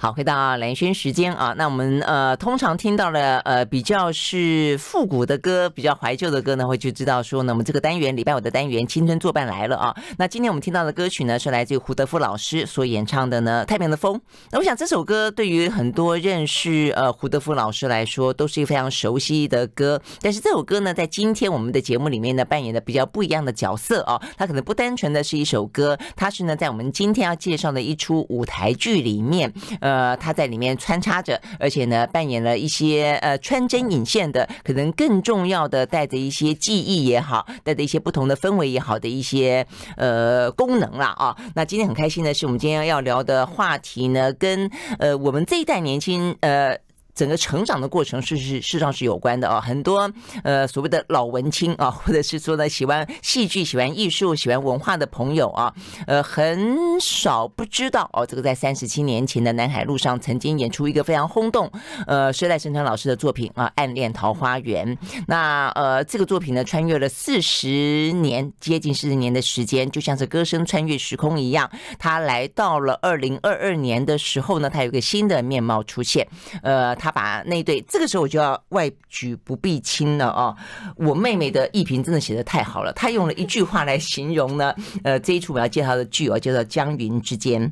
好，回到蓝轩时间啊，那我们呃通常听到了呃比较是复古的歌，比较怀旧的歌呢，会就知道说呢，我们这个单元礼拜五的单元青春作伴来了啊。那今天我们听到的歌曲呢，是来自于胡德夫老师所演唱的呢《太平的风》。那我想这首歌对于很多认识呃胡德夫老师来说，都是一个非常熟悉的歌。但是这首歌呢，在今天我们的节目里面呢，扮演的比较不一样的角色啊。它可能不单纯的是一首歌，它是呢在我们今天要介绍的一出舞台剧里面。呃他在里面穿插着，而且呢，扮演了一些呃穿针引线的，可能更重要的，带着一些记忆也好，带着一些不同的氛围也好的一些呃功能了啊。那今天很开心的是，我们今天要聊的话题呢，跟呃我们这一代年轻呃。整个成长的过程是是事实上是有关的啊，很多呃所谓的老文青啊，或者是说呢喜欢戏剧、喜欢艺术、喜欢文化的朋友啊，呃很少不知道哦，这个在三十七年前的南海路上曾经演出一个非常轰动呃时代盛传老师的作品啊，《暗恋桃花源》。那呃这个作品呢，穿越了四十年，接近四十年的时间，就像是歌声穿越时空一样。他来到了二零二二年的时候呢，他有一个新的面貌出现，呃他。他把那对，这个时候我就要外举不避亲了哦。我妹妹的艺评真的写的太好了，她用了一句话来形容呢，呃，这一出我要介绍的剧哦，叫做《江云之间》。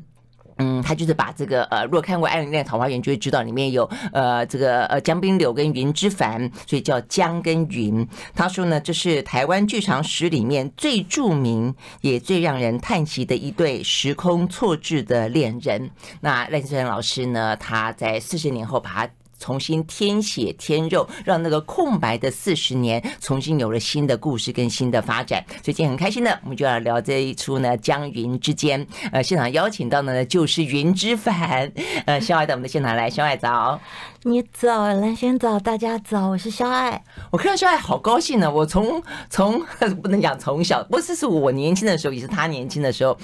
嗯，他就是把这个呃，如果看过《暗恋桃花源》，就会知道里面有呃这个呃江滨柳跟云之凡，所以叫江跟云。他说呢，这是台湾剧场史里面最著名也最让人叹息的一对时空错置的恋人。那赖声川老师呢，他在四十年后把他。重新添血添肉，让那个空白的四十年重新有了新的故事跟新的发展。所以今天很开心的，我们就要聊这一出呢《江云之间》。呃，现场邀请到的呢就是云之凡，呃，肖爱到我们的现场来。肖爱早，你早，蓝轩早，大家早，我是肖爱。我看到肖爱好高兴呢。我从从 不能讲从小，不是是我年轻的时候，也是他年轻的时候。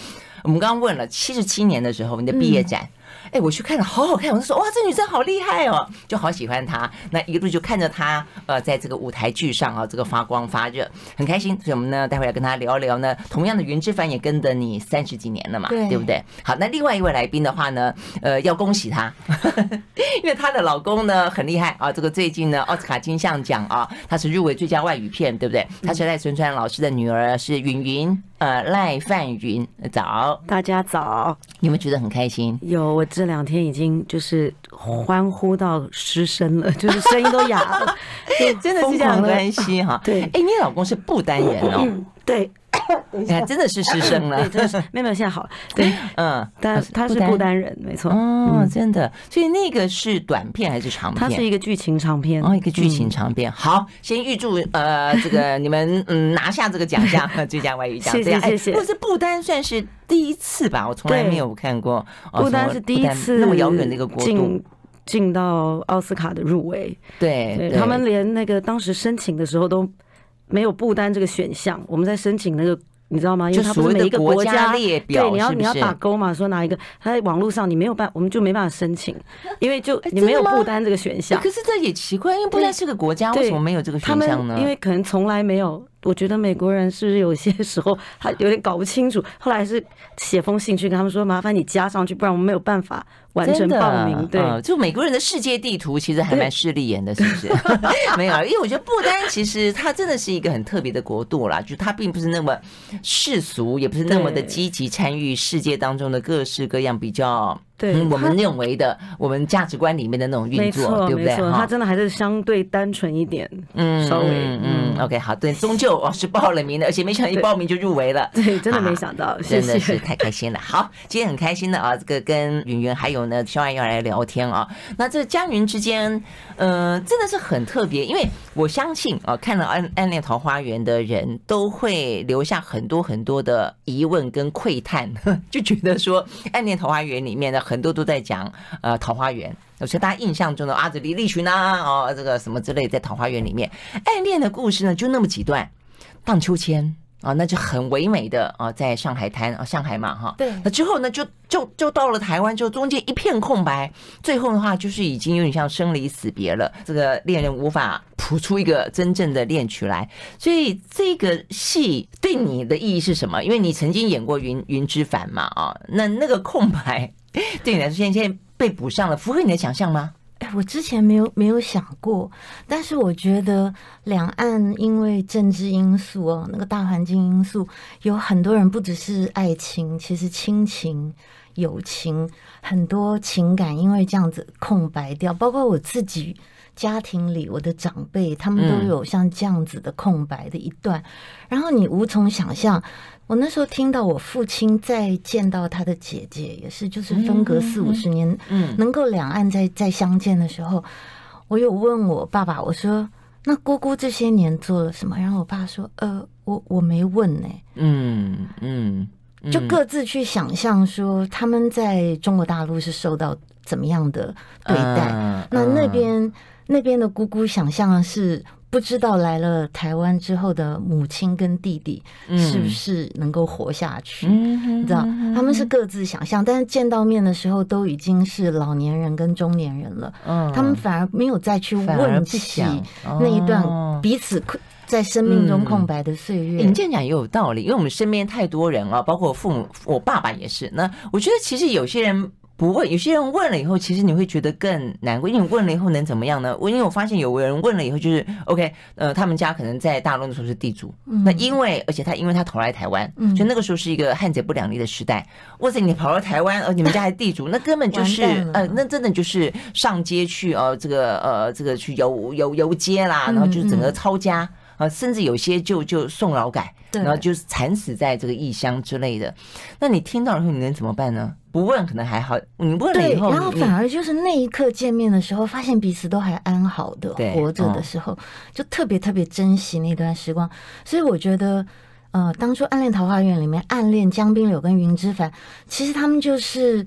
我们刚刚问了七十七年的时候，你的毕业展。哎，我去看了，好好看！我就说，哇，这女生好厉害哦，就好喜欢她。那一路就看着她，呃，在这个舞台剧上啊，这个发光发热，很开心。所以我们呢，待会要跟她聊一聊呢。同样的，云之凡也跟着你三十几年了嘛，对，对不对？好，那另外一位来宾的话呢，呃，要恭喜她，因为她的老公呢很厉害啊。这个最近呢，奥斯卡金像奖啊，他是入围最佳外语片，对不对？他是赖声川老师的女儿，是云云。呃，赖范云，早，大家早，你们觉得很开心？有，我这两天已经就是欢呼到失声了，就是声音都哑了，真的是这样的关系哈。对，哎，你老公是不丹人哦，对。你看，真的是失声了。对，真的是妹妹，现在好了。对，嗯，但他是不丹人，没错。哦，真的。所以那个是短片还是长片？它是一个剧情长片。哦，一个剧情长片。好，先预祝呃 这个你们嗯拿下这个奖项，最佳外语奖。谢谢谢谢。是不丹算是第一次吧，我从来没有看过。不丹是第一次那么遥远的一个国度进到奥斯卡的入围。对，他们连那个当时申请的时候都。没有不丹这个选项，我们在申请那个，你知道吗？因为它不是每一个国家列表，对，你要你要打勾嘛，说哪一个？他在网络上你没有办，我们就没办法申请，因为就你没有不丹这个选项。可是这也奇怪，因为不丹是个国家，为什么没有这个选项呢？因为可能从来没有。我觉得美国人是不是有些 时候他有点搞不清楚？后来是写封信去跟他们说，麻烦你加上去，不然我们没有办法完成报名。对、嗯，就美国人的世界地图其实还蛮势利眼的，是不是？没有，因为我觉得不丹其实它真的是一个很特别的国度啦，就它并不是那么世俗，也不是那么的积极参与世界当中的各式各样比较。对，我们认为的，我们价值观里面的那种运作，对不对？他真的还是相对单纯一点，嗯，稍微，嗯，OK，好，对，终究哦是报了名的，而且没想到一报名就入围了，对，真的没想到，真的是太开心了。好，今天很开心的啊，这个跟云云还有呢肖爱要来聊天啊。那这江云之间，呃，真的是很特别，因为我相信啊，看了《暗暗恋桃花源》的人都会留下很多很多的疑问跟窥探，就觉得说《暗恋桃花源》里面的。很多都在讲呃桃花源，有些大家印象中的阿紫李立群啊，哦这个什么之类，在桃花源里面。暗恋的故事呢，就那么几段，荡秋千啊，那就很唯美的啊，在上海滩啊，上海嘛哈，对，那之后呢，就就就到了台湾，就中间一片空白，最后的话就是已经有点像生离死别了，这个恋人无法谱出一个真正的恋曲来，所以这个戏对你的意义是什么？因为你曾经演过云云之凡嘛啊，那那个空白。对你来说，现在现在被补上了，符合你的想象吗？哎，我之前没有没有想过，但是我觉得两岸因为政治因素哦，那个大环境因素，有很多人不只是爱情，其实亲情、友情，很多情感因为这样子空白掉，包括我自己家庭里我的长辈，他们都有像这样子的空白的一段，嗯、然后你无从想象。我那时候听到我父亲再见到他的姐姐，也是就是分隔四五十年，嗯，能够两岸再再相见的时候，我有问我爸爸，我说：“那姑姑这些年做了什么？”然后我爸说：“呃，我我没问呢。”嗯嗯，就各自去想象说他们在中国大陆是受到怎么样的对待。那那边那边的姑姑想象是。不知道来了台湾之后的母亲跟弟弟是不是能够活下去？嗯、你知道，他们是各自想象，但是见到面的时候都已经是老年人跟中年人了。嗯，他们反而没有再去问起那一段彼此在生命中空白的岁月。你这样讲也有道理，因为我们身边太多人啊，包括父母，我爸爸也是。那我觉得其实有些人。不问，有些人问了以后，其实你会觉得更难过。因为你问了以后能怎么样呢？我因为我发现有人问了以后，就是 OK，呃，他们家可能在大陆的时候是地主，嗯、那因为而且他因为他投来台湾，嗯、就那个时候是一个汉贼不两立的时代。哇塞，你跑到台湾，而你们家还是地主，那根本就是呃，那真的就是上街去哦、呃，这个呃，这个去游游游街啦，然后就是整个抄家啊，甚至有些就就送劳改，对然后就是惨死在这个异乡之类的。那你听到以后，你能怎么办呢？不问可能还好，你问了以后，然后反而就是那一刻见面的时候，发现彼此都还安好的活着的时候，就特别特别珍惜那段时光。所以我觉得，呃，当初《暗恋桃花源》里面暗恋江滨柳跟云之凡，其实他们就是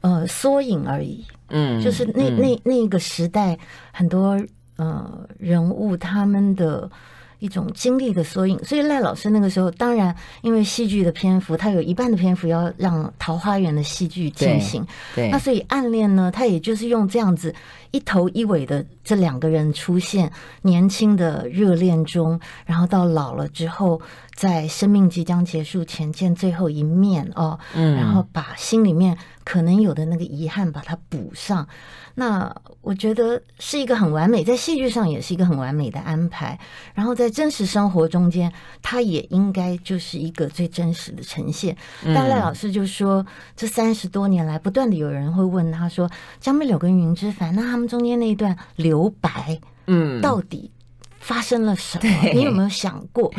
呃缩影而已。嗯，就是那那那个时代很多呃人物他们的。一种经历的缩影，所以赖老师那个时候，当然因为戏剧的篇幅，他有一半的篇幅要让《桃花源》的戏剧进行，对，对，那所以暗恋呢，他也就是用这样子一头一尾的这两个人出现，年轻的热恋中，然后到老了之后，在生命即将结束前见最后一面哦，嗯，然后把心里面可能有的那个遗憾把它补上。那我觉得是一个很完美，在戏剧上也是一个很完美的安排。然后在真实生活中间，它也应该就是一个最真实的呈现。但赖老师就说，这三十多年来，不断的有人会问他说：“江美柳跟云之凡，那他们中间那一段留白，嗯，到底发生了什么？嗯、你有没有想过？”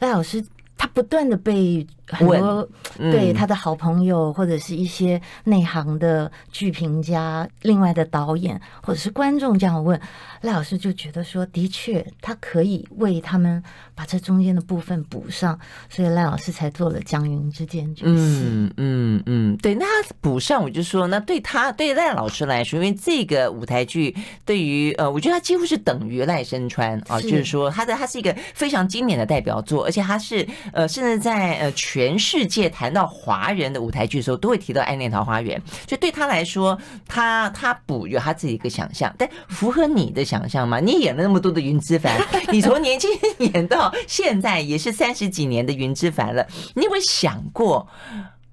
赖老师。他不断的被很多对他的好朋友或者是一些内行的剧评家、另外的导演或者是观众这样问，赖老师就觉得说，的确他可以为他们把这中间的部分补上，所以赖老师才做了《江云之间》就是。嗯嗯嗯，对，那他补上，我就说，那对他对赖老师来说，因为这个舞台剧对于呃，我觉得他几乎是等于赖声川啊，就是说他的他是一个非常经典的代表作，而且他是。呃，甚至在呃全世界谈到华人的舞台剧的时候，都会提到《暗恋桃花源》。就对他来说，他他补有他自己一个想象，但符合你的想象吗？你演了那么多的云之凡，你从年轻演到现在也是三十几年的云之凡了。你有没有想过，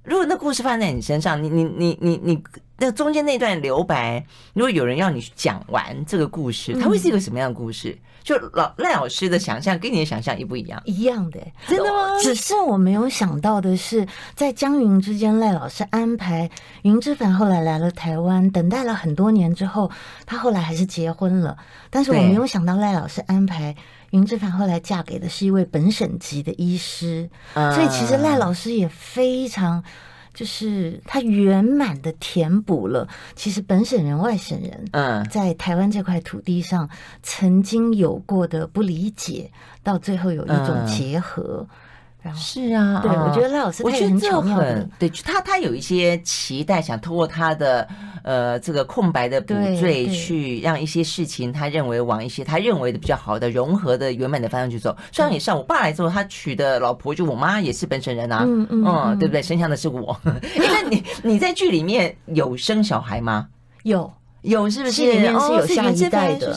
如果那故事发生在你身上，你你你你你那中间那段留白，如果有人要你讲完这个故事，它会是一个什么样的故事？就老赖老师的想象跟你的想象一不一样？一样的，真的吗？只是我没有想到的是，在江云之间，赖老师安排云之凡后来来了台湾，等待了很多年之后，他后来还是结婚了。但是我没有想到赖老师安排云之凡后来嫁给的是一位本省籍的医师，所以其实赖老师也非常。就是他圆满的填补了，其实本省人、外省人，嗯，在台湾这块土地上曾经有过的不理解，到最后有一种结合。是啊，对，我觉得赖老师我觉得这很，对，他他有一些期待，想通过他的呃这个空白的补缀，去让一些事情他认为往一些他认为的比较好的融合的圆满的方向去走。虽然也像我爸来之后，他娶的老婆就我妈也是本省人啊，嗯嗯，对不对？生下的是我。那你你在剧里面有生小孩吗？有有，是不是？戏里面是有下一代的，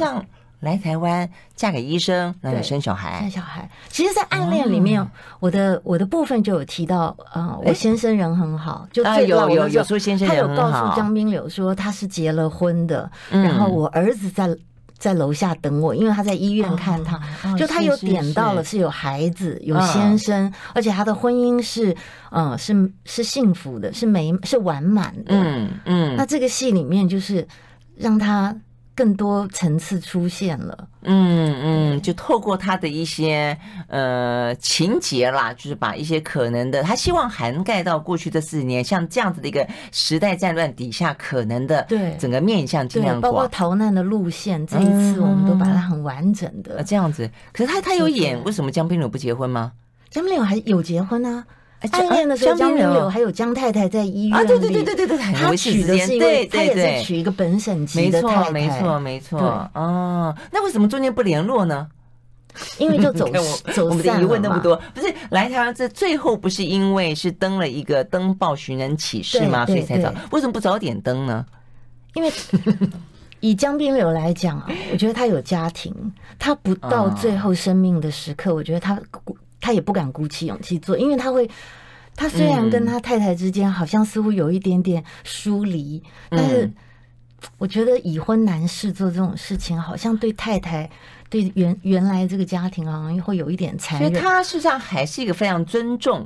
来台湾嫁给医生，然后生小孩。生小孩，其实，在暗恋里面，我的我的部分就有提到，呃，我先生人很好，就最有有有说先生人很好，他有告诉江滨柳说他是结了婚的，然后我儿子在在楼下等我，因为他在医院看他，就他有点到了是有孩子有先生，而且他的婚姻是嗯是是幸福的，是美是完满的，嗯嗯。那这个戏里面就是让他。更多层次出现了，嗯嗯，就透过他的一些呃情节啦，就是把一些可能的，他希望涵盖到过去这四十年，像这样子的一个时代战乱底下可能的，对整个面向尽量广，包括逃难的路线，这一次我们都把它很完整的、嗯、这样子。可是他他有演，为什么江滨柳不结婚吗？江滨柳还有结婚啊。暗恋的时候，江滨柳还有江太太在医院里，对对对对对对，他娶的是一个，他也是娶一个本省籍的太太，没错没错。哦，那为什么中间不联络呢？因为就走 走我们的疑问那么多，不是来台湾这最后不是因为是登了一个登报寻人启事吗？所以才找。为什么不早点登呢？因为 以江滨柳来讲啊，我觉得他有家庭，他不到最后生命的时刻，我觉得他。他也不敢鼓起勇气做，因为他会，他虽然跟他太太之间好像似乎有一点点疏离，嗯、但是我觉得已婚男士做这种事情，好像对太太、对原原来这个家庭好像会有一点残忍。所以他实际上还是一个非常尊重。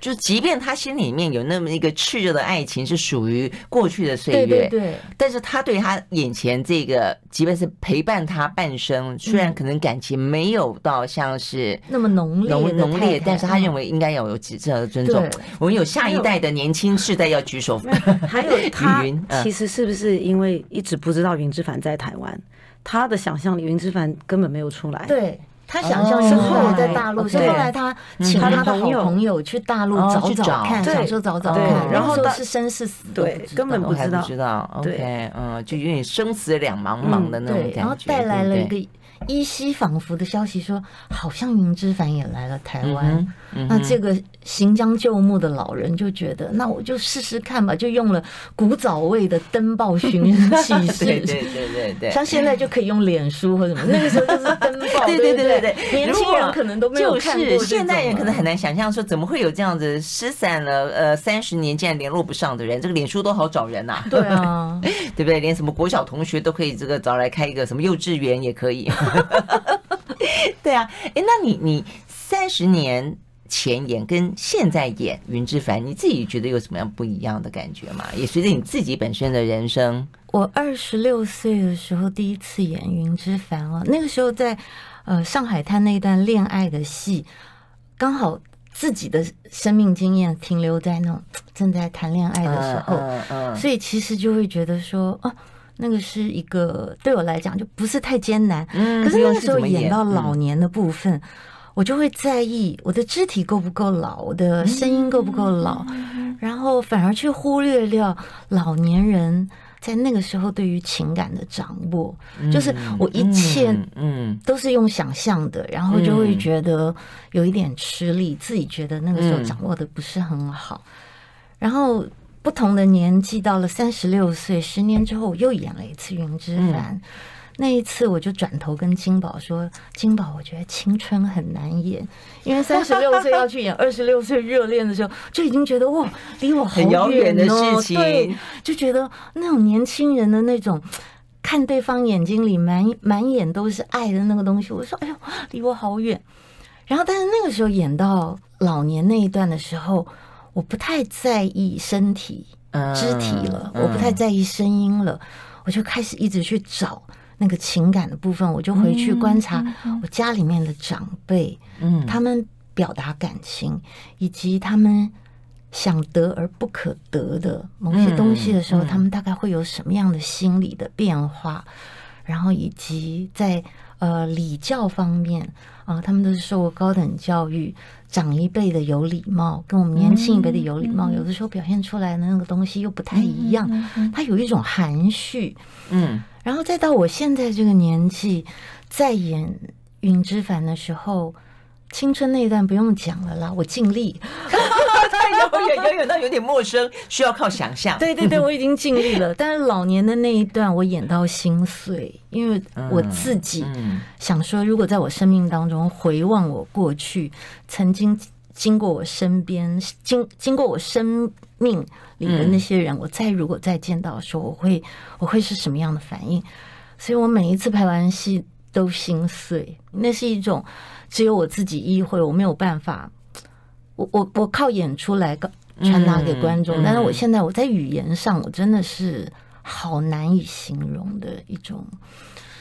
就即便他心里面有那么一个炽热的爱情，是属于过去的岁月，对对对，但是他对他眼前这个，即便是陪伴他半生，虽然可能感情没有到像是那么浓烈浓浓烈，但是他认为应该要有极致的尊重。我们有下一代的年轻世代要举手。还有他，其实是不是因为一直不知道云之凡在台湾，他的想象里云之凡根本没有出来。对。他想象是后来在大陆，是后来他请他的好朋友。去大陆找找看，想说找找看，然后说是生是死，对，根本不知道，不知道。OK，嗯，就有点生死两茫茫的那种感觉，然后带来了一个。依稀仿佛的消息说，好像云之凡也来了台湾。嗯嗯、那这个行将就木的老人就觉得，那我就试试看吧，就用了古早味的登报寻人启事。对对对对对，像现在就可以用脸书或什么，那个时候就是登报。对对对对对，年轻人可能都没有看过。现代人可能很难想象说，怎么会有这样子失散了呃三十年竟然联络不上的人？这个脸书都好找人呐、啊。对啊，对不对？连什么国小同学都可以这个找来开一个什么幼稚园也可以。对啊，哎，那你你三十年前演跟现在演云之凡，你自己觉得有什么样不一样的感觉吗？也随着你自己本身的人生。我二十六岁的时候第一次演云之凡啊，那个时候在呃上海滩那一段恋爱的戏，刚好自己的生命经验停留在那种正在谈恋爱的时候，所以其实就会觉得说哦。那个是一个对我来讲就不是太艰难，嗯，可是那个时候演到老年的部分，我就会在意我的肢体够不够老，我的声音够不够老，然后反而去忽略掉老年人在那个时候对于情感的掌握，就是我一切嗯都是用想象的，然后就会觉得有一点吃力，自己觉得那个时候掌握的不是很好，然后。不同的年纪，到了三十六岁，十年之后，我又演了一次云之凡。嗯、那一次，我就转头跟金宝说：“金宝，我觉得青春很难演，因为三十六岁 要去演二十六岁热恋的时候，就已经觉得哇，离我好远、哦、很遥远的事情。对，就觉得那种年轻人的那种看对方眼睛里满满眼都是爱的那个东西，我说：哎呦，离我好远。然后，但是那个时候演到老年那一段的时候。”我不太在意身体、肢体了，我不太在意声音了，我就开始一直去找那个情感的部分。我就回去观察我家里面的长辈，嗯，他们表达感情，以及他们想得而不可得的某些东西的时候，他们大概会有什么样的心理的变化，然后以及在呃礼教方面啊，他们都是受过高等教育。长一辈的有礼貌，跟我们年轻一辈的有礼貌，有的时候表现出来的那个东西又不太一样。它有一种含蓄，嗯，然后再到我现在这个年纪，再演云之凡的时候，青春那一段不用讲了啦，我尽力。太遥远，遥远到有点陌生，需要靠想象。对对对，我已经尽力了。但是老年的那一段，我演到心碎，因为我自己想说，如果在我生命当中回望我过去曾经经过我身边、经经过我生命里的那些人，我再如果再见到的时候，我会我会是什么样的反应？所以我每一次拍完戏都心碎，那是一种只有我自己意会，我没有办法。我我我靠演出来传达给观众，但是我现在我在语言上，我真的是好难以形容的一种。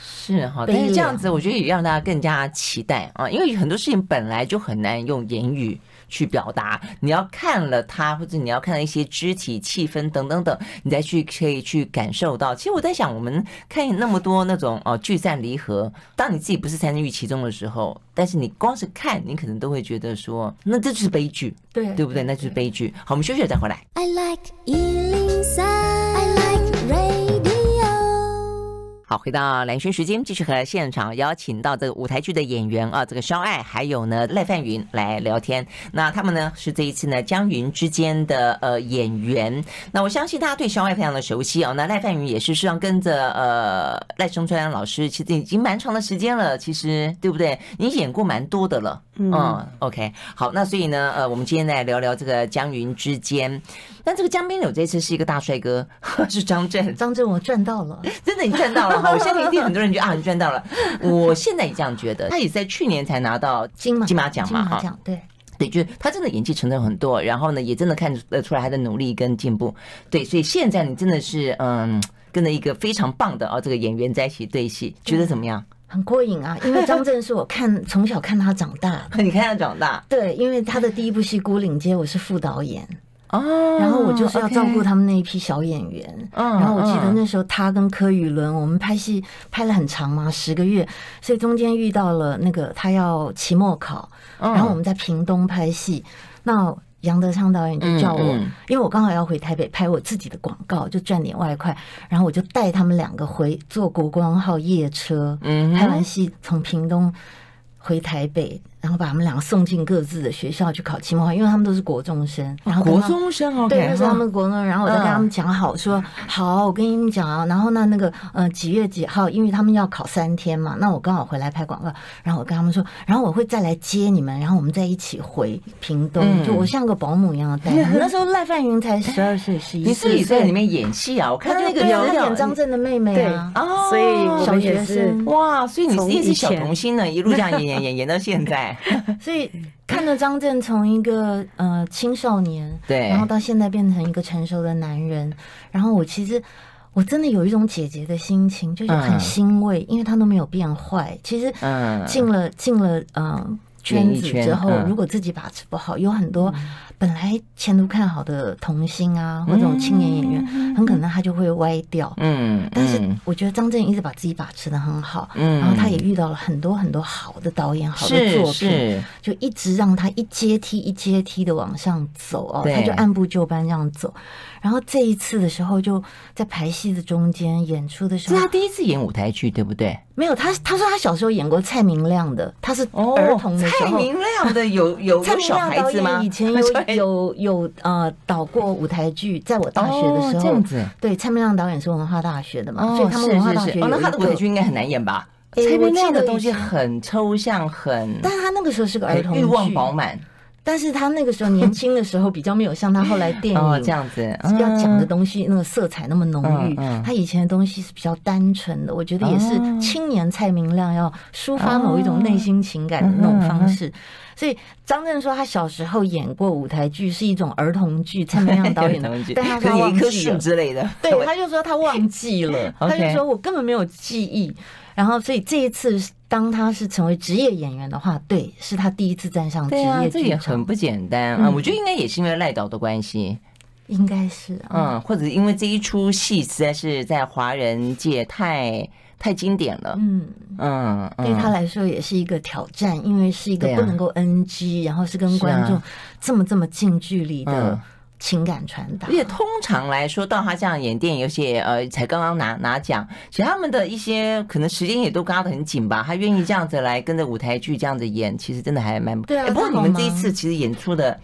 是哈，但是这样子，我觉得也让大家更加期待啊，因为很多事情本来就很难用言语。去表达，你要看了他，或者你要看到一些肢体、气氛等等等，你再去可以去感受到。其实我在想，我们看那么多那种哦聚散离合，当你自己不是参与其中的时候，但是你光是看，你可能都会觉得说，那这就是悲剧，对对不对？那就是悲剧。好，我们休息了再回来。I like 回到蓝轩时间，继续和现场邀请到这个舞台剧的演员啊，这个肖爱还有呢赖范云来聊天。那他们呢是这一次呢江云之间的呃演员。那我相信大家对肖爱非常的熟悉啊。那赖范云也是实际上跟着呃赖声川老师，其实已经蛮长的时间了，其实对不对？你演过蛮多的了。嗯，嗯，OK，好，那所以呢，呃，我们今天来聊聊这个江云之间。那这个江边柳这次是一个大帅哥，是张震。张震，我赚到了，真的你赚到了哈！我相信一定很多人觉得啊，你赚到了。我现在也这样觉得。他也在去年才拿到金马金马奖嘛，哈，对对，就是他真的演技成长很多，然后呢，也真的看得出来他的努力跟进步。对，所以现在你真的是嗯，跟着一个非常棒的啊这个演员在一起对戏，觉得怎么样？很过瘾啊！因为张震是我看 从小看他长大，你看他长大，对，因为他的第一部戏《孤岭街》，我是副导演。哦，然后我就是要照顾他们那一批小演员。嗯，然后我记得那时候他跟柯宇伦，我们拍戏拍了很长嘛，十个月，所以中间遇到了那个他要期末考，然后我们在屏东拍戏，那杨德昌导演就叫我，因为我刚好要回台北拍我自己的广告，就赚点外快，然后我就带他们两个回坐国光号夜车，嗯，拍完戏从屏东回台北。然后把他们两个送进各自的学校去考期末考，因为他们都是国中生。然后国中生哦，对，那是他们国中。然后我就跟他们讲好说，好，我跟你们讲啊。然后那那个呃几月几号，因为他们要考三天嘛，那我刚好回来拍广告。然后我跟他们说，然后我会再来接你们，然后我们再一起回屏东。就我像个保姆一样的带。那时候赖范云才十二岁，十一岁。你自己在里面演戏啊？我看那个有演张震的妹妹啊。哦，所以小学生哇，所以你一直小童星呢，一路这样演演演演到现在，所以。看着张震从一个呃青少年，对，然后到现在变成一个成熟的男人，然后我其实我真的有一种姐姐的心情，就是很欣慰，因为他都没有变坏。其实，嗯，进了进了呃圈子之后，如果自己把持不好，有很多。本来前途看好的童星啊，或者这种青年演员，很可能他就会歪掉。嗯，但是我觉得张震一直把自己把持的很好，嗯，然后他也遇到了很多很多好的导演、好的作品，就一直让他一阶梯一阶梯的往上走哦，他就按部就班这样走。然后这一次的时候，就在排戏的中间演出的时候，是他第一次演舞台剧，对不对？没有，他他说他小时候演过蔡明亮的，他是儿童的时候。蔡明亮的有有有小孩子吗？以前有 有有呃导过舞台剧，在我大学的时候。这样子。对，蔡明亮导演是文化大学的嘛，所以他们文化大学。哦，那他的舞台剧应该很难演吧？蔡明亮的东西很抽象，很。但他那个时候是个儿童剧，欲望饱满。但是他那个时候年轻的时候比较没有像他后来电影 这样子要讲的东西那个色彩那么浓郁，他以前的东西是比较单纯的，我觉得也是青年蔡明亮要抒发某一种内心情感的那种方式。所以张震说他小时候演过舞台剧是一种儿童剧，蔡明亮导演的，但他说忘记了。之类的，对，他就说他忘记了，他就说我根本没有记忆。然后，所以这一次，当他是成为职业演员的话，对，是他第一次站上职业剧场。对啊，这也很不简单啊！我觉得应该也是因为赖导的关系，应该是嗯，或者因为这一出戏实在是在华人界太太经典了，嗯。嗯，对他来说也是一个挑战，因为是一个不能够 NG，然后是跟观众这么这么近距离的。情感传达。而且通常来说，到他这样演电影，有些呃，才刚刚拿拿奖，其实他们的一些可能时间也都嘎得很紧吧。他愿意这样子来跟着舞台剧这样子演，其实真的还蛮对啊。不过你们这一次其实演出的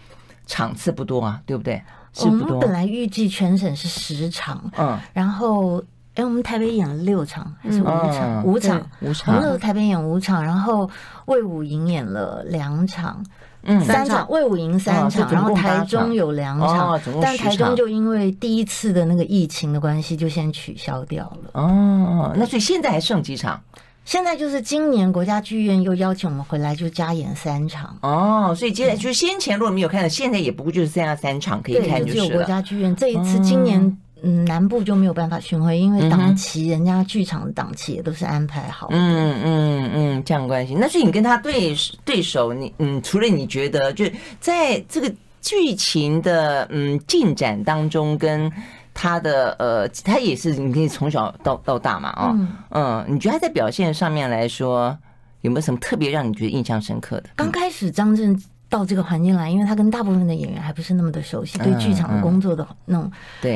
场次不多啊，对不对？是不多。我们本来预计全省是十场，嗯，然后。哎，我们台北演了六场还是五场？五场，五场。我们台北演五场，然后魏武营演了两场，嗯，三场。魏武营三场，然后台中有两场，但台中就因为第一次的那个疫情的关系，就先取消掉了。哦，那所以现在还剩几场？现在就是今年国家剧院又邀请我们回来，就加演三场。哦，所以接下来就是先前如果没有看到，现在也不过就是剩下三场可以看，就是只有国家剧院这一次今年。嗯，南部就没有办法巡回，因为档期，人家剧场的档期也都是安排好的。嗯嗯嗯，这样关系。那所以你跟他对对手，你嗯，除了你觉得，就在这个剧情的嗯进展当中，跟他的呃，他也是你可以从小到到大嘛，哦，嗯，嗯，你觉得他在表现上面来说，有没有什么特别让你觉得印象深刻的？刚开始张震。到这个环境来，因为他跟大部分的演员还不是那么的熟悉，对剧场的工作的那种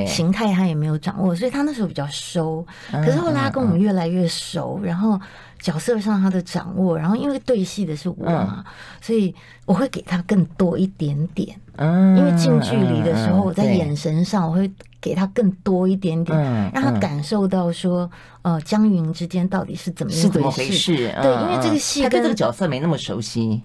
形态他也没有掌握，所以他那时候比较收。可是后来他跟我们越来越熟，然后角色上他的掌握，然后因为对戏的是我嘛，所以我会给他更多一点点。因为近距离的时候，我在眼神上我会给他更多一点点，让他感受到说，呃，江云之间到底是怎么是怎么回事？对，因为这个戏他跟这个角色没那么熟悉。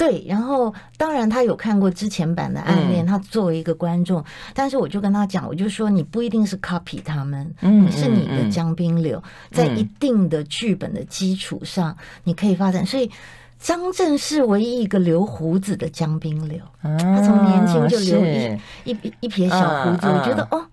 对，然后当然他有看过之前版的《暗恋》，他作为一个观众，但是我就跟他讲，我就说你不一定是 copy 他们，你是你的江滨柳，在一定的剧本的基础上，你可以发展。所以张震是唯一一个留胡子的江滨柳，他从年轻就留一一一撇小胡子，我觉得哦，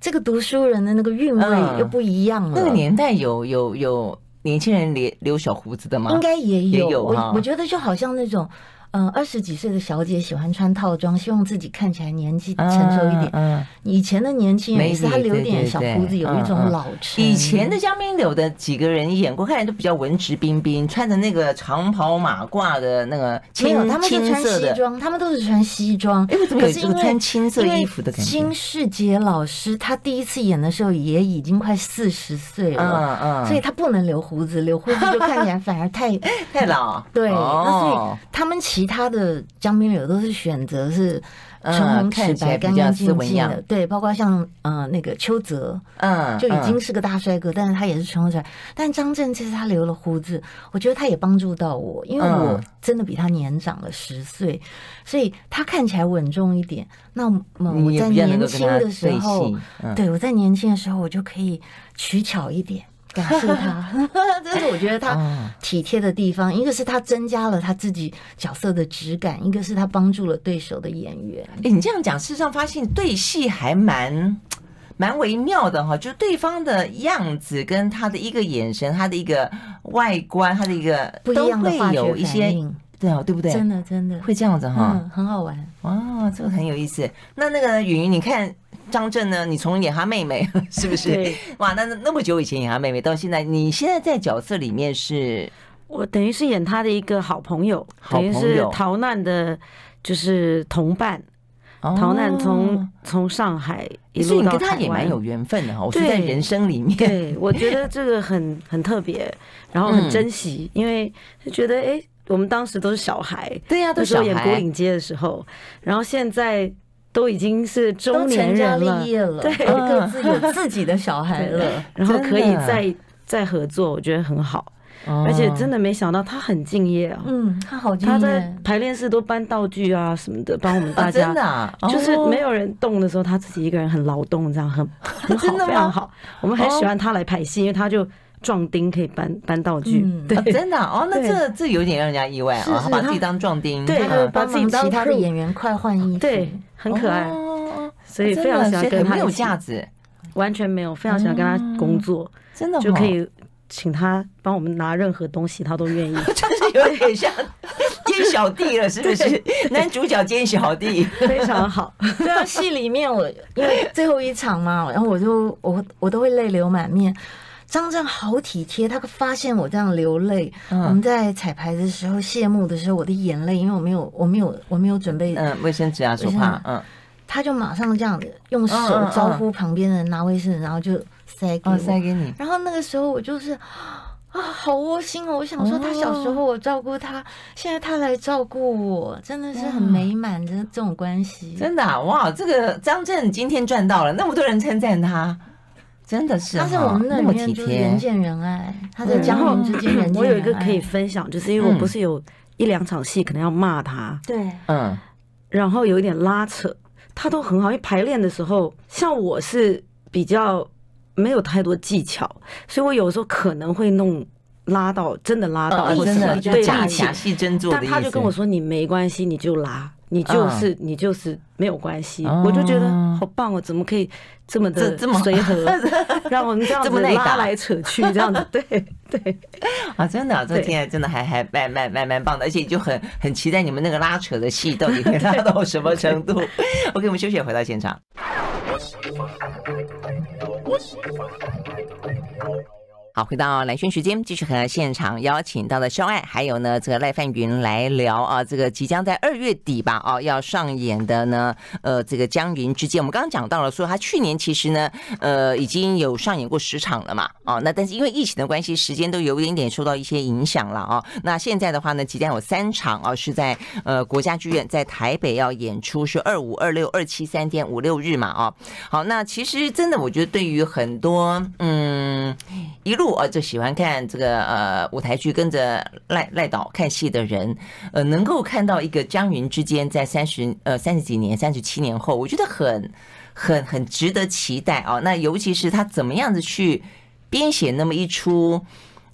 这个读书人的那个韵味又不一样了。那个年代有有有。年轻人留留小胡子的吗？应该也有，也有我我觉得就好像那种。嗯，二十几岁的小姐喜欢穿套装，希望自己看起来年纪成熟一点。嗯，以前的年轻人他留点小胡子，有一种老成。以前的姜冰柳的几个人演过，看起来都比较文质彬彬，穿着那个长袍马褂的那个青，没有，他们是穿西装，他们都是穿西装。哎，为什么有这个穿青色衣服的感觉？金世杰老师他第一次演的时候也已经快四十岁了，嗯嗯，所以他不能留胡子，留胡子就看起来反而太 太老。对，那所以他们其他的江冰柳都是选择是纯红赤白、干干净净的，对，包括像呃那个邱泽，嗯，就已经是个大帅哥，但是他也是纯红赤白。但张震其实他留了胡子，我觉得他也帮助到我，因为我真的比他年长了十岁，所以他看起来稳重一点。那么我在年轻的时候，对，我在年轻的时候，我就可以取巧一点。感谢他，这是我觉得他体贴的地方。一个是他增加了他自己角色的质感，一个是他帮助了对手的演员。哎，你这样讲，事实上发现对戏还蛮蛮微妙的哈，就对方的样子跟他的一个眼神，他的一个外观，他的一个不一样的化学反应，对啊，对不对？真的真的会这样子哈，嗯，很好玩。哇，这个很有意思。那那个云云，你看。张震呢？你从演他妹妹 是不是？对哇，那那么久以前演他妹妹，到现在，你现在在角色里面是？我等于是演他的一个好朋友，等于是逃难的，就是同伴。哦、逃难从从上海一路到台湾，你跟他也蛮有缘分的哈。我是在人生里面，对，我觉得这个很很特别，然后很珍惜，嗯、因为就觉得哎，我们当时都是小孩，对呀、啊，都是小孩。演古岭街的时候，然后现在。都已经是中年人了，对，各自有自己的小孩了，然后可以再再合作，我觉得很好。而且真的没想到他很敬业啊，嗯，他好敬业，他在排练室都搬道具啊什么的，帮我们 大家。真的，就是没有人动的时候，他自己一个人很劳动，这样很很好，非常好。我们很喜欢他来排戏，因为他就。壮丁可以搬搬道具，对，真的哦，那这这有点让人家意外啊，他把自己当壮丁，对，把自己当其他的演员快换衣服，对，很可爱，所以非常喜欢跟他，没有架子，完全没有，非常喜欢跟他工作，真的就可以请他帮我们拿任何东西，他都愿意，就是有点像兼小弟了，是不是？男主角兼小弟，非常好。对啊，戏里面我因为最后一场嘛，然后我就我我都会泪流满面。张震好体贴，他发现我这样流泪。我们在彩排的时候，谢幕的时候，我的眼泪，因为我没有，我没有，我没有准备，嗯，卫生纸啊，手帕，嗯。他就马上这样子用手招呼旁边的人拿卫生纸，然后就塞给我，塞给你。然后那个时候我就是。啊，好窝心哦！我想说，他小时候我照顾他，哦、现在他来照顾我，真的是很美满的这种关系。真的啊，哇！这个张震今天赚到了，那么多人称赞他，真的是。但是我们那里面就是人见人爱，他在家人之间人见人爱。我有一个可以分享，就是因为我不是有一两场戏可能要骂他，对，嗯，然后有一点拉扯，他都很好。因为排练的时候，像我是比较。没有太多技巧，所以我有时候可能会弄拉到，真的拉到，真的对假戏真做。但他就跟我说：“你没关系，你就拉，你就是你就是没有关系。”我就觉得好棒哦，怎么可以这么的这么随和，让我们这样子拉来扯去，这样子。对。对 啊，真的，这听起来真的还还蛮蛮蛮蛮棒的，而且就很很期待你们那个拉扯的戏到底可以拉到什么程度。OK，我们休息，回到现场。好，回到蓝轩时间，继续和现场邀请到的肖爱，还有呢这个赖范云来聊啊，这个即将在二月底吧，哦要上演的呢，呃，这个江云之间，我们刚刚讲到了，说他去年其实呢，呃，已经有上演过十场了嘛，哦，那但是因为疫情的关系，时间都有一点点受到一些影响了啊。那现在的话呢，即将有三场啊，是在呃国家剧院在台北要演出，是二五、二六、二七三天五六日嘛，啊，好，那其实真的，我觉得对于很多嗯一路。就喜欢看这个呃舞台剧，跟着赖赖导看戏的人，呃，能够看到一个江云之间在三十呃三十几年、三十七年后，我觉得很很很值得期待啊。那尤其是他怎么样子去编写那么一出。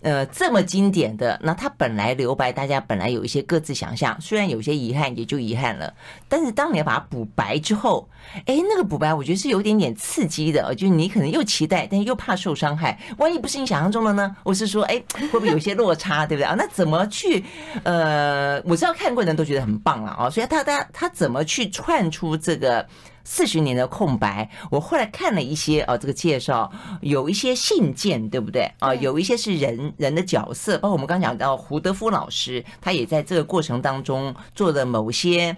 呃，这么经典的，那他本来留白，大家本来有一些各自想象，虽然有些遗憾，也就遗憾了。但是当你要把它补白之后，哎，那个补白我觉得是有点点刺激的，就是你可能又期待，但又怕受伤害。万一不是你想象中的呢？我是说，哎，会不会有些落差，对不对啊？那怎么去？呃，我知道看过的人都觉得很棒了啊，所以他他他怎么去串出这个？四十年的空白，我后来看了一些啊，这个介绍有一些信件，对不对啊？有一些是人人的角色，包括我们刚讲到胡德夫老师，他也在这个过程当中做的某些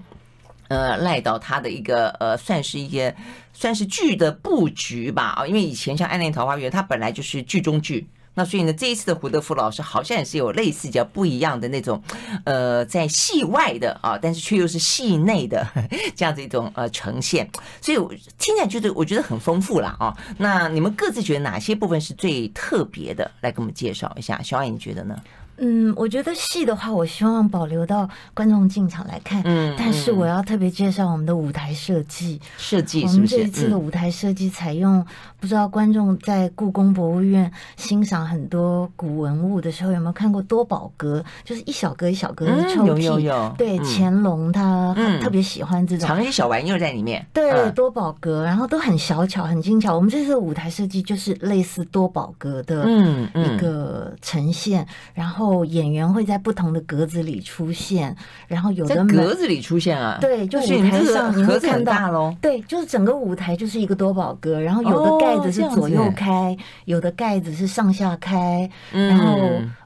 呃赖到他的一个呃，算是一些算是剧的布局吧啊，因为以前像《暗恋桃花源》，它本来就是剧中剧。那所以呢，这一次的胡德夫老师好像也是有类似叫不一样的那种，呃，在戏外的啊，但是却又是戏内的这样子一种呃呈现，所以我听起来就是我觉得很丰富了啊。那你们各自觉得哪些部分是最特别的？来给我们介绍一下。小爱，你觉得呢？嗯，我觉得戏的话，我希望保留到观众进场来看。嗯，但是我要特别介绍我们的舞台设计。设计，我们这一次的舞台设计采用，不知道观众在故宫博物院欣赏很多古文物的时候，有没有看过多宝格？就是一小格一小格的抽屉。有有有。对，乾隆他特别喜欢这种藏一些小玩意儿在里面。对，多宝格，然后都很小巧、很精巧。我们这次的舞台设计就是类似多宝格的一个呈现，然后。演员会在不同的格子里出现，然后有的格子里出现啊，对，就舞台上你会看到，对，就是整个舞台就是一个多宝格，然后有的盖子是左右开，有的盖子是上下开，然后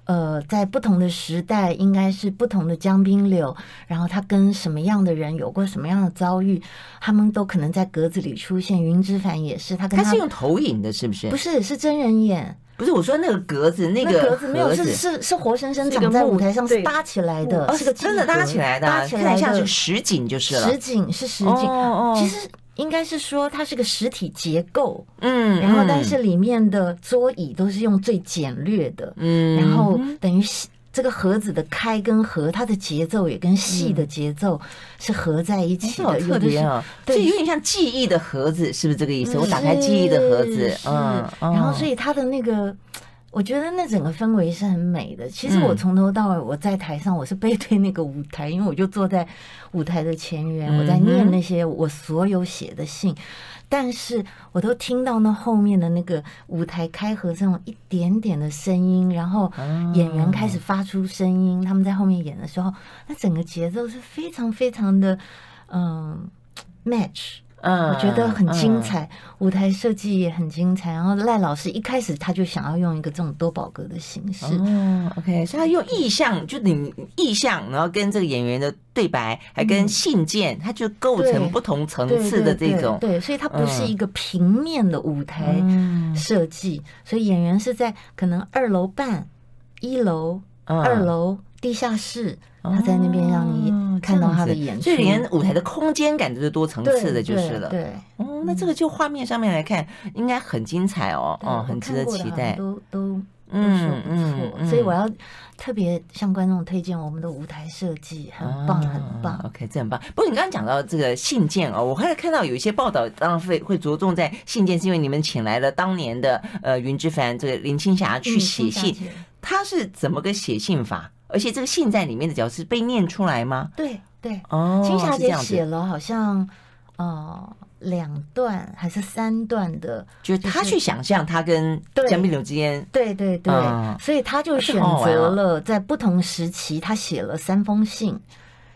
呃，在不同的时代，应该是不同的江滨柳，然后他跟什么样的人有过什么样的遭遇，他们都可能在格子里出现。云之凡也是，他跟他，他是用投影的，是不是？不是，是真人演。不是我说那个格子，那个格子没有，是是是活生生长在舞台上，是搭起来的，是个真的搭起来的，搭起来像是实景就是了。实景是实景，其实应该是说它是个实体结构，嗯，然后但是里面的桌椅都是用最简略的，嗯，然后等于。这个盒子的开跟合，它的节奏也跟戏的节奏是合在一起的，特别啊，对，有点像记忆的盒子，是不是这个意思？我打开记忆的盒子，嗯，然后所以它的那个，我觉得那整个氛围是很美的。其实我从头到尾我在台上，我是背对那个舞台，因为我就坐在舞台的前缘，我在念那些我所有写的信。但是我都听到那后面的那个舞台开合这种一点点的声音，然后演员开始发出声音，他们在后面演的时候，那整个节奏是非常非常的嗯 match，嗯，我觉得很精彩，舞台设计也很精彩。然后赖老师一开始他就想要用一个这种多宝格的形式，哦，OK，所以他用意象，就你意象，然后跟这个演员的对白，还跟信件，他就构成不同层次的这种，对，所以它不是一个平面的舞台设计，所以演员是在可能二楼半、一楼、二楼、地下室。他在那边让你看到他的演出，就连舞台的空间感都是多层次的，就是了。对，哦，那这个就画面上面来看，应该很精彩哦，哦，很值得期待。都都嗯嗯，所以我要特别向观众推荐我们的舞台设计，很棒很棒。OK，这很棒。不过你刚刚讲到这个信件哦，我还看到有一些报道，当然会会着重在信件，是因为你们请来了当年的呃云之凡这个林青霞去写信，他是怎么个写信法？而且这个信在里面的角色被念出来吗？对对，哦，青霞姐写了好像呃两段还是三段的，就是他去想象他跟江碧柳之间，对对对，所以他就选择了在不同时期，他写了三封信，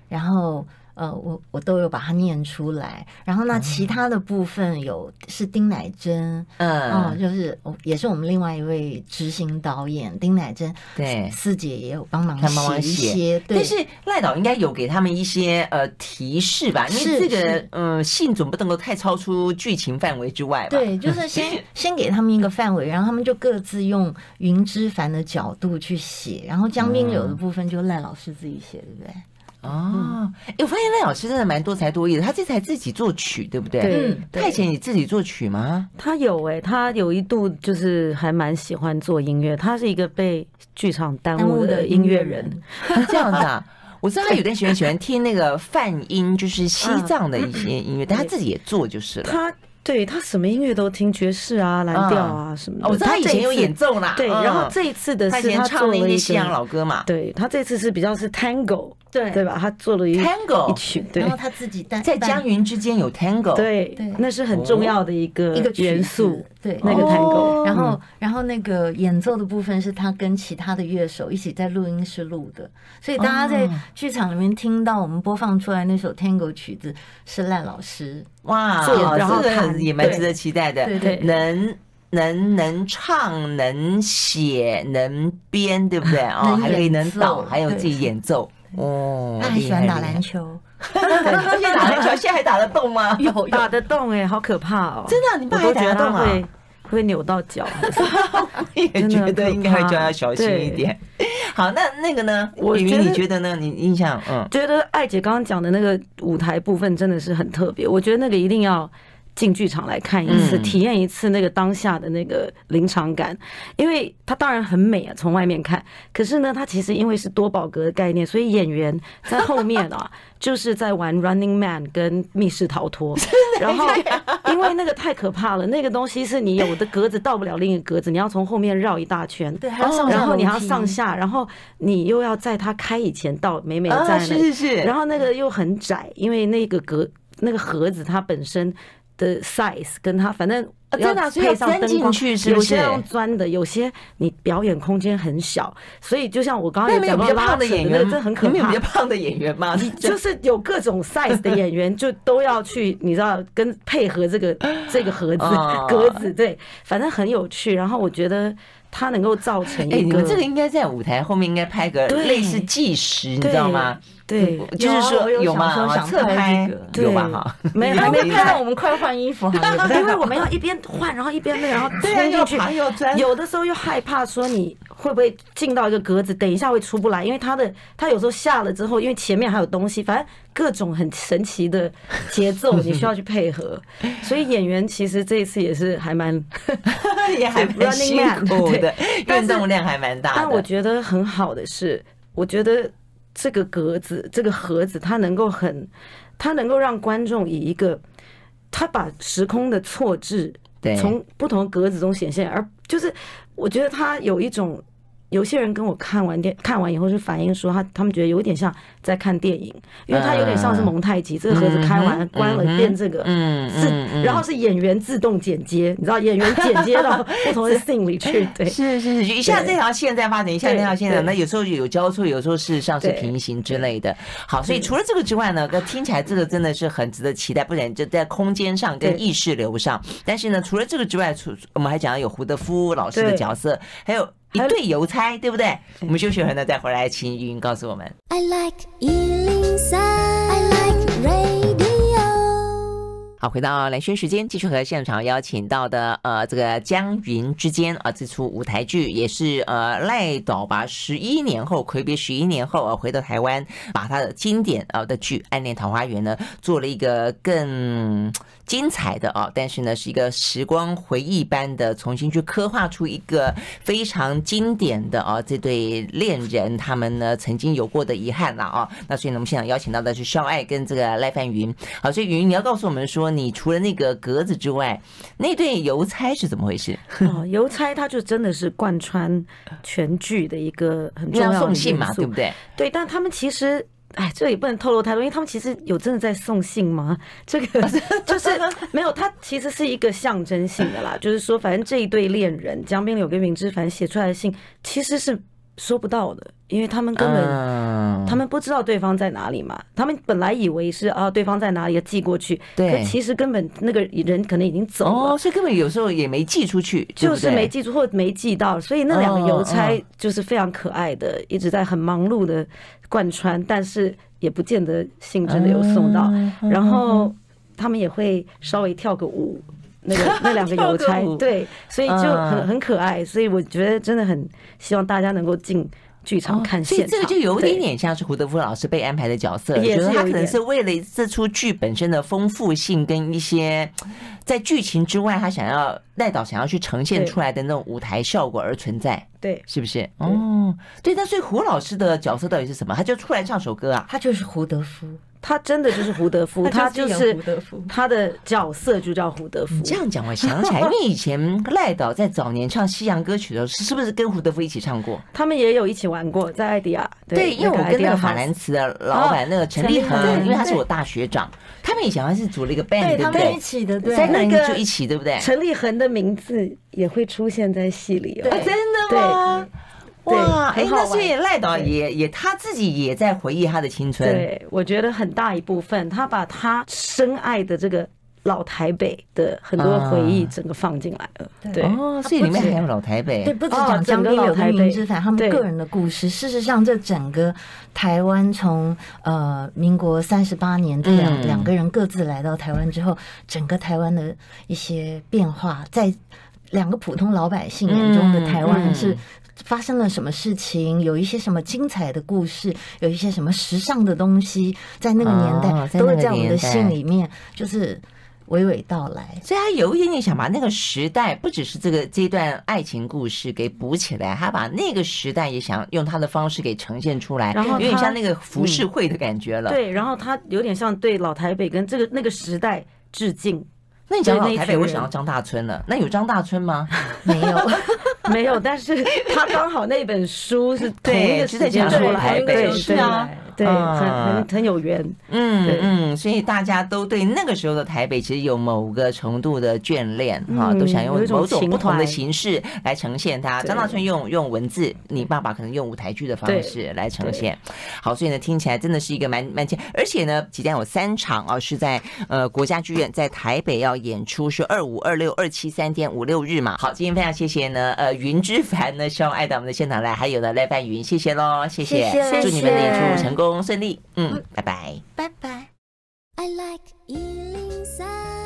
然后。呃，我我都有把它念出来，然后那其他的部分有是丁乃真，嗯，哦，就是也是我们另外一位执行导演丁乃真，对，四姐也有帮忙写一些，但是赖导应该有给他们一些呃提示吧，因为这个嗯信总不能够太超出剧情范围之外吧，对，就是先 先给他们一个范围，然后他们就各自用云之凡的角度去写，然后江滨柳的部分就赖老师自己写，对不对？哦，哎，我发现赖老师真的蛮多才多艺的。他这才自己作曲，对不对？对。他以前你自己作曲吗？他有哎、欸，他有一度就是还蛮喜欢做音乐。他是一个被剧场耽误的音乐人。这样子啊？我知道他有点喜欢喜欢听那个梵音，就是西藏的一些音乐，但他自己也做就是了。他。对他什么音乐都听，爵士啊、蓝调啊什么的。我知道他以前有演奏啦。对，然后这一次的是他唱了一些西洋老歌嘛。对，他这次是比较是 Tango，对对吧？他做了一 Tango 一曲，对。然后他自己在在江云之间有 Tango，对，那是很重要的一个一个元素。对，那个 Tango。然后然后那个演奏的部分是他跟其他的乐手一起在录音室录的，所以大家在剧场里面听到我们播放出来那首 Tango 曲子是赖老师。哇，这个也蛮值得期待的。对对，能能能唱、能写、能编，对不对哦？还可以能导，还有自己演奏。哦，他还喜欢打篮球。对，现在打篮球，现在还打得动吗？有打得动哎，好可怕哦！真的，你爸还打得动啊？会会扭到脚。也觉得应该会叫他小心一点。好，那那个呢？我觉得你觉得呢？你印象嗯，觉得艾姐刚刚讲的那个舞台部分真的是很特别。我觉得那个一定要进剧场来看一次，嗯、体验一次那个当下的那个临场感，因为它当然很美啊，从外面看。可是呢，它其实因为是多宝格的概念，所以演员在后面啊。就是在玩 Running Man 跟密室逃脱，然后因为那个太可怕了，那个东西是你有的格子到不了另一个格子，你要从后面绕一大圈，对，然后你还要上下，然后你又要在它开以前到美美的在那，是是是，然后那个又很窄，因为那个格那个盒子它本身的 size 跟它反正。要配上灯光，有些用钻的，有些你表演空间很小，所以就像我刚刚有讲到，比较胖的演员，这很可怕。有比较胖的演员吗？就是有各种 size 的演员，就都要去，你知道，跟配合这个 这个盒子格子，对，反正很有趣。然后我觉得它能够造成一个，你们这个应该在舞台后面应该拍个类似计时，你知道吗？对，就是说有吗？侧拍有吧？哈，没还没拍到，我们快换衣服，因为我们要一边换，然后一边那，然后冲进去。有的时候又害怕说你会不会进到一个格子，等一下会出不来，因为他的他有时候下了之后，因为前面还有东西，反正各种很神奇的节奏，你需要去配合。所以演员其实这一次也是还蛮 也还蛮辛苦的，运动量还蛮大。但我觉得很好的是，我觉得。这个格子，这个盒子，它能够很，它能够让观众以一个，它把时空的错置，从不同格子中显现，而就是我觉得它有一种有些人跟我看完电看完以后是反映说他他们觉得有点像在看电影，因为他有点像是蒙太奇，这个盒子开完关了变这个，嗯，是然后是演员自动剪接，你知道演员剪接到 不同的 scene 里去，对，是是是，一下这条线在发展，一下那条线，那有时候有交错，有时候事实上是平行之类的。好，所以除了这个之外呢，那听起来这个真的是很值得期待，不然就在空间上跟意识流上。但是呢，除了这个之外，除我们还讲到有胡德夫老师的角色，还有。一对邮差，对不对？我们休息会呢，再回来，请云告诉我们。I like 好，回到蓝轩时间，继续和现场邀请到的呃，这个江云之间啊，这出舞台剧也是呃赖导吧，十一年后睽别十一年后啊，回到台湾，把他的经典啊的剧《暗恋桃花源》呢，做了一个更精彩的啊，但是呢是一个时光回忆般的重新去刻画出一个非常经典的啊这对恋人他们呢曾经有过的遗憾了啊。那所以呢，我们现场邀请到的是肖爱跟这个赖范云。好，所以云你要告诉我们说。你除了那个格子之外，那对邮差是怎么回事？哦，邮差他就真的是贯穿全剧的一个很重要的送信嘛，对不对？对，但他们其实，哎，这也不能透露太多，因为他们其实有真的在送信吗？这个 就是没有，他其实是一个象征性的啦，就是说，反正这一对恋人江滨柳跟云之凡写出来的信，其实是。收不到的，因为他们根本他们不知道对方在哪里嘛。他们本来以为是啊，对方在哪里寄过去，对，可其实根本那个人可能已经走了，哦，所以根本有时候也没寄出去，就是没寄出或没寄到。所以那两个邮差就是非常可爱的，一直在很忙碌的贯穿，但是也不见得信真的有送到。然后他们也会稍微跳个舞。那个 那两个邮差，对，所以就很很可爱，所以我觉得真的很希望大家能够进剧场看现场。所以这个就有一点点像是胡德夫老师被安排的角色，觉得他可能是为了这出剧本身的丰富性跟一些在剧情之外，他想要赖导想要去呈现出来的那种舞台效果而存在，对，是不是？哦，对，那所以胡老师的角色到底是什么？他就出来唱首歌啊？他就是胡德夫。他真的就是胡德夫，他就是胡德夫他的角色就叫胡德夫。这样讲，我想起来，因为以前赖导在早年唱西洋歌曲的时候，是不是跟胡德夫一起唱过？他们也有一起玩过，在艾迪亚。对，因为我跟那个法兰茨的老板那个陈立恒，因为他是我大学长，他们以前好像是组了一个 band，对不对？一起的，对，三个人就一起，对不对？陈立恒的名字也会出现在戏里哦，真的吗？哇，哎，那所以赖导也也他自己也在回忆他的青春。对，我觉得很大一部分，他把他深爱的这个老台北的很多回忆整个放进来了。对，哦，所以里面还有老台北。对，不止讲江边柳跟云之凡他们个人的故事。事实上，这整个台湾从呃民国三十八年这两两个人各自来到台湾之后，整个台湾的一些变化，在两个普通老百姓眼中的台湾是。发生了什么事情？有一些什么精彩的故事，有一些什么时尚的东西，在那个年代，哦、都会在我们的心里面，就是娓娓道来。所以他有一点点想把那个时代，不只是这个这段爱情故事给补起来，他把那个时代也想用他的方式给呈现出来，然后有点像那个浮世绘的感觉了。嗯、对，然后他有点像对老台北跟这个那个时代致敬。那你讲老台北，我想到张大春了。那有张大春吗？没有，没有。但是他刚好那本书是同一个时间出来对，是啊。对，很很很有缘，嗯嗯，所以大家都对那个时候的台北其实有某个程度的眷恋哈，都想用某种不同的形式来呈现它。张大春用用文字，你爸爸可能用舞台剧的方式来呈现。好，所以呢，听起来真的是一个蛮蛮亲，而且呢，即将有三场啊，是在呃国家剧院在台北要演出，是二五二六二七三天五六日嘛。好，今天非常谢谢呢，呃，云之凡呢，希望爱到我们的现场来，还有呢赖范云，谢谢喽，谢谢，祝你们的演出成功。顺利，嗯，拜拜，拜拜。I like